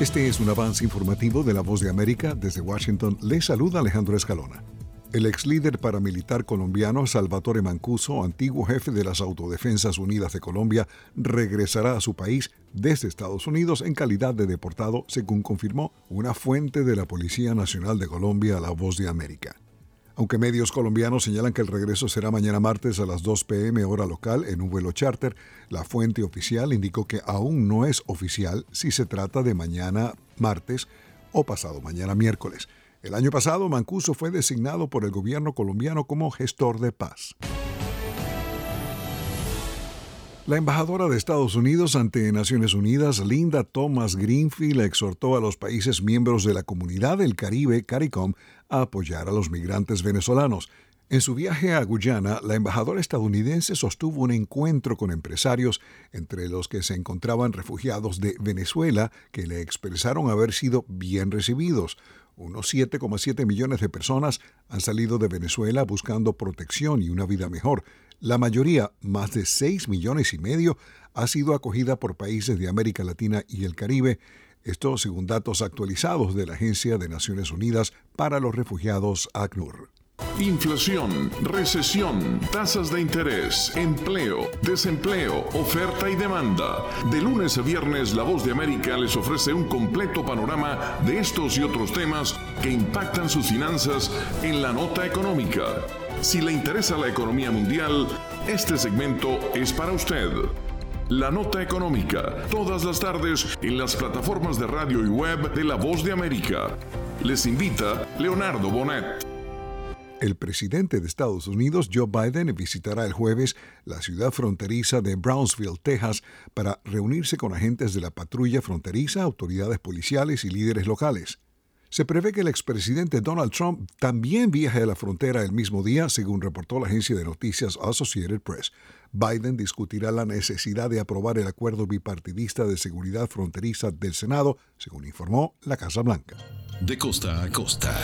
Este es un avance informativo de La Voz de América. Desde Washington le saluda Alejandro Escalona. El ex líder paramilitar colombiano Salvatore Mancuso, antiguo jefe de las Autodefensas Unidas de Colombia, regresará a su país desde Estados Unidos en calidad de deportado, según confirmó una fuente de la Policía Nacional de Colombia a La Voz de América. Aunque medios colombianos señalan que el regreso será mañana martes a las 2 pm hora local en un vuelo charter, la fuente oficial indicó que aún no es oficial si se trata de mañana martes o pasado mañana miércoles. El año pasado, Mancuso fue designado por el gobierno colombiano como gestor de paz. La embajadora de Estados Unidos ante Naciones Unidas, Linda Thomas Greenfield, exhortó a los países miembros de la Comunidad del Caribe, CARICOM, a apoyar a los migrantes venezolanos. En su viaje a Guyana, la embajadora estadounidense sostuvo un encuentro con empresarios, entre los que se encontraban refugiados de Venezuela, que le expresaron haber sido bien recibidos. Unos 7,7 millones de personas han salido de Venezuela buscando protección y una vida mejor. La mayoría, más de 6 millones y medio, ha sido acogida por países de América Latina y el Caribe, esto según datos actualizados de la Agencia de Naciones Unidas para los Refugiados ACNUR. Inflación, recesión, tasas de interés, empleo, desempleo, oferta y demanda. De lunes a viernes, La Voz de América les ofrece un completo panorama de estos y otros temas que impactan sus finanzas en la nota económica. Si le interesa la economía mundial, este segmento es para usted. La Nota Económica, todas las tardes en las plataformas de radio y web de La Voz de América. Les invita Leonardo Bonet. El presidente de Estados Unidos, Joe Biden, visitará el jueves la ciudad fronteriza de Brownsville, Texas, para reunirse con agentes de la patrulla fronteriza, autoridades policiales y líderes locales. Se prevé que el expresidente Donald Trump también viaje a la frontera el mismo día, según reportó la agencia de noticias Associated Press. Biden discutirá la necesidad de aprobar el acuerdo bipartidista de seguridad fronteriza del Senado, según informó la Casa Blanca. De costa a costa.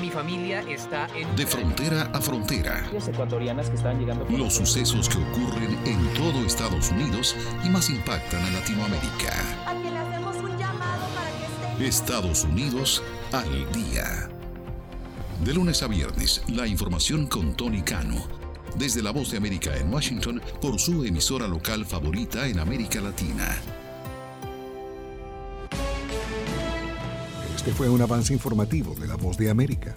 mi familia está De frontera a frontera. Los sucesos que ocurren en todo Estados Unidos y más impactan a Latinoamérica. Estados Unidos al día. De lunes a viernes, la información con Tony Cano desde la voz de América en Washington por su emisora local favorita en América Latina. Este fue un avance informativo de la voz de América.